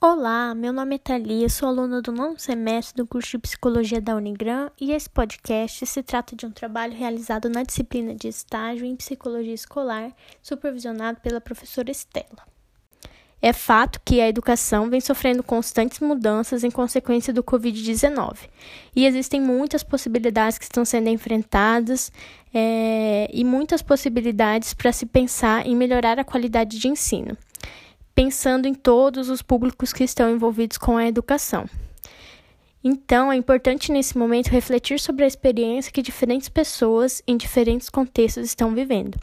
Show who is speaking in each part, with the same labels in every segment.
Speaker 1: Olá, meu nome é Thalia, sou aluna do nono semestre do curso de Psicologia da Unigran e esse podcast se trata de um trabalho realizado na disciplina de estágio em Psicologia Escolar, supervisionado pela professora Estela. É fato que a educação vem sofrendo constantes mudanças em consequência do Covid-19 e existem muitas possibilidades que estão sendo enfrentadas é, e muitas possibilidades para se pensar em melhorar a qualidade de ensino, pensando em todos os públicos que estão envolvidos com a educação. Então, é importante nesse momento refletir sobre a experiência que diferentes pessoas em diferentes contextos estão vivendo.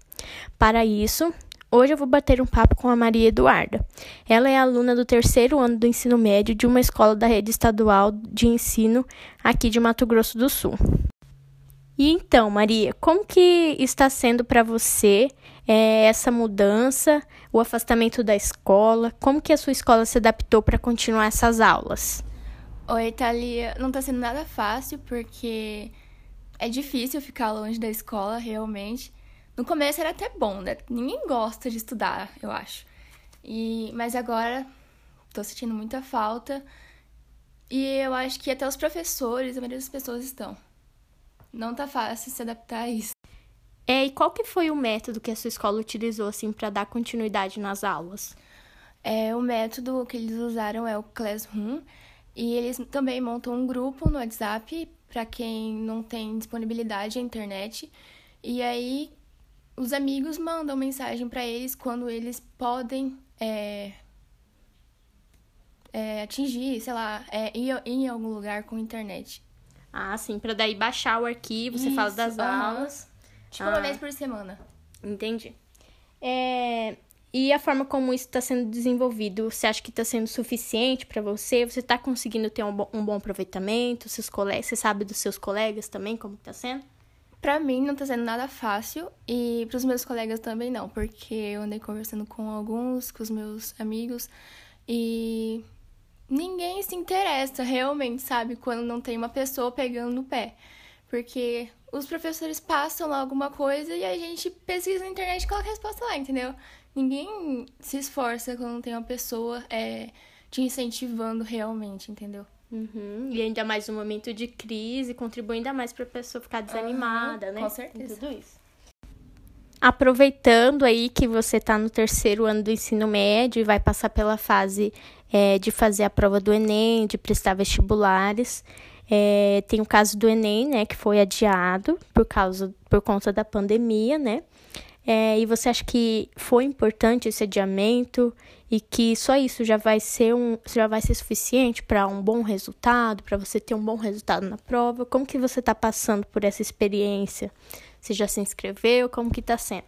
Speaker 1: Para isso, Hoje eu vou bater um papo com a Maria Eduarda. Ela é aluna do terceiro ano do ensino médio de uma escola da rede estadual de ensino aqui de Mato Grosso do Sul. E então, Maria, como que está sendo para você é, essa mudança, o afastamento da escola? Como que a sua escola se adaptou para continuar essas aulas?
Speaker 2: Oi, Thalia. Não está sendo nada fácil porque é difícil ficar longe da escola, realmente. No começo era até bom, né? Ninguém gosta de estudar, eu acho. E mas agora tô sentindo muita falta. E eu acho que até os professores, a maioria das pessoas estão. Não tá fácil se adaptar a isso.
Speaker 1: É, e qual que foi o método que a sua escola utilizou assim para dar continuidade nas aulas?
Speaker 2: É, o método que eles usaram é o Classroom e eles também montam um grupo no WhatsApp para quem não tem disponibilidade à internet. E aí os amigos mandam mensagem para eles quando eles podem é, é, atingir, sei lá, é, ir, ir, em algum lugar com internet.
Speaker 1: Ah, sim, para daí baixar o arquivo, você Isso, fala das aulas.
Speaker 2: Tipo, ah, uma vez por semana.
Speaker 1: Entendi. É, e a forma como isso está sendo desenvolvido, você acha que está sendo suficiente para você? Você está conseguindo ter um bom, um bom aproveitamento? Seus colegas, você sabe dos seus colegas também como está sendo?
Speaker 2: Pra mim não tá sendo nada fácil e pros meus colegas também não, porque eu andei conversando com alguns, com os meus amigos e ninguém se interessa realmente, sabe, quando não tem uma pessoa pegando no pé. Porque os professores passam lá alguma coisa e a gente pesquisa na internet e coloca a resposta lá, entendeu? Ninguém se esforça quando não tem uma pessoa é, te incentivando realmente, entendeu?
Speaker 1: Uhum. E ainda mais um momento de crise, contribui ainda mais para a pessoa ficar desanimada,
Speaker 2: uhum,
Speaker 1: né?
Speaker 2: Com certeza.
Speaker 1: tudo isso. Aproveitando aí que você está no terceiro ano do ensino médio e vai passar pela fase é, de fazer a prova do Enem, de prestar vestibulares. É, tem o caso do Enem, né, que foi adiado por causa por conta da pandemia, né? É, e você acha que foi importante esse adiamento e que só isso já vai ser um já vai ser suficiente para um bom resultado, para você ter um bom resultado na prova? Como que você está passando por essa experiência? Você já se inscreveu? Como que está sendo?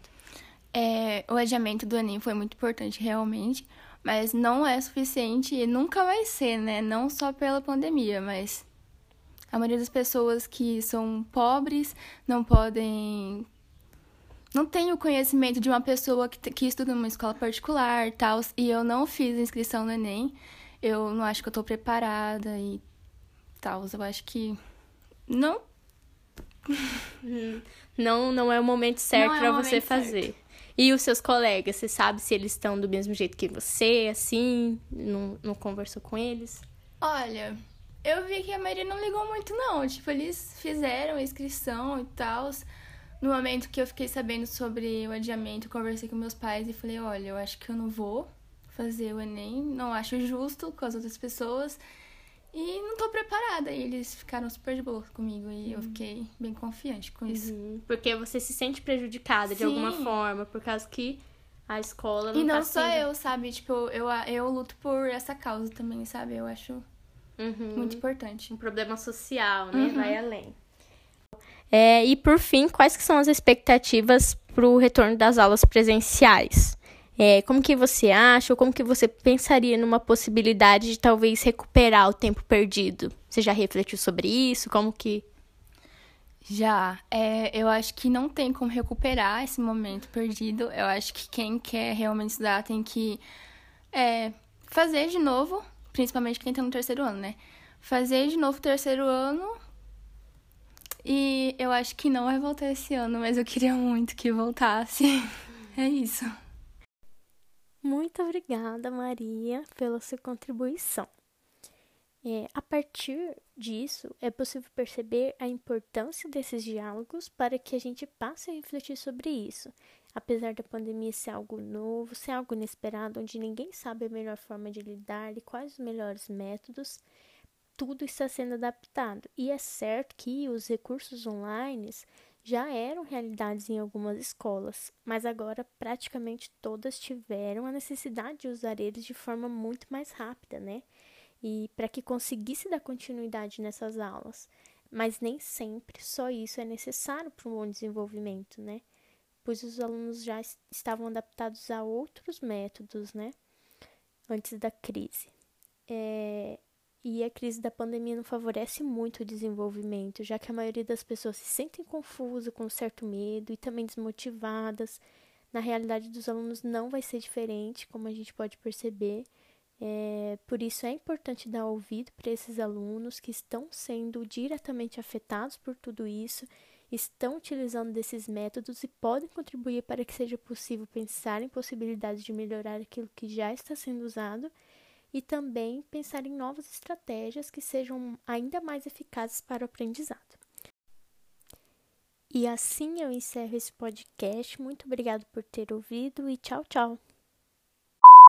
Speaker 2: É, o adiamento do Enem foi muito importante realmente, mas não é suficiente e nunca vai ser, né? Não só pela pandemia, mas a maioria das pessoas que são pobres não podem não tenho conhecimento de uma pessoa que, que estuda numa escola particular tal, e eu não fiz inscrição no Enem. Eu não acho que eu tô preparada e tal. Eu acho que não.
Speaker 1: não, não é o momento certo é para você fazer. Certo. E os seus colegas, você sabe se eles estão do mesmo jeito que você, assim? Não, não conversou com eles?
Speaker 2: Olha, eu vi que a maioria não ligou muito, não. Tipo, eles fizeram a inscrição e tal. No momento que eu fiquei sabendo sobre o adiamento, conversei com meus pais e falei: olha, eu acho que eu não vou fazer o Enem, não acho justo com as outras pessoas e não tô preparada. E eles ficaram super de boa comigo e uhum. eu fiquei bem confiante com isso.
Speaker 1: Uhum. Porque você se sente prejudicada Sim. de alguma forma, por causa que a escola não
Speaker 2: E não
Speaker 1: tá
Speaker 2: só
Speaker 1: sendo...
Speaker 2: eu, sabe? Tipo, eu, eu luto por essa causa também, sabe? Eu acho uhum. muito importante.
Speaker 1: Um problema social, né? Uhum. Vai além. É, e por fim, quais que são as expectativas para o retorno das aulas presenciais? É, como que você acha ou como que você pensaria numa possibilidade de talvez recuperar o tempo perdido? Você já refletiu sobre isso? Como que
Speaker 2: já, é, eu acho que não tem como recuperar esse momento perdido. Eu acho que quem quer realmente estudar tem que é, fazer de novo, principalmente quem está no terceiro ano, né? Fazer de novo o terceiro ano eu acho que não vai voltar esse ano, mas eu queria muito que voltasse. é isso.
Speaker 1: Muito obrigada, Maria, pela sua contribuição. É, a partir disso, é possível perceber a importância desses diálogos para que a gente passe a refletir sobre isso. Apesar da pandemia ser algo novo, ser algo inesperado, onde ninguém sabe a melhor forma de lidar e quais os melhores métodos, tudo está sendo adaptado. E é certo que os recursos online já eram realidades em algumas escolas, mas agora praticamente todas tiveram a necessidade de usar eles de forma muito mais rápida, né? e para que conseguisse dar continuidade nessas aulas. Mas nem sempre só isso é necessário para um bom desenvolvimento, né? Pois os alunos já estavam adaptados a outros métodos, né? Antes da crise. É, e a crise da pandemia não favorece muito o desenvolvimento, já que a maioria das pessoas se sentem confusas, com certo medo e também desmotivadas. Na realidade dos alunos não vai ser diferente, como a gente pode perceber. É, por isso é importante dar ouvido para esses alunos que estão sendo diretamente afetados por tudo isso, estão utilizando desses métodos e podem contribuir para que seja possível pensar em possibilidades de melhorar aquilo que já está sendo usado e também pensar em novas estratégias que sejam ainda mais eficazes para o aprendizado. E assim eu encerro esse podcast. Muito obrigado por ter ouvido e tchau, tchau!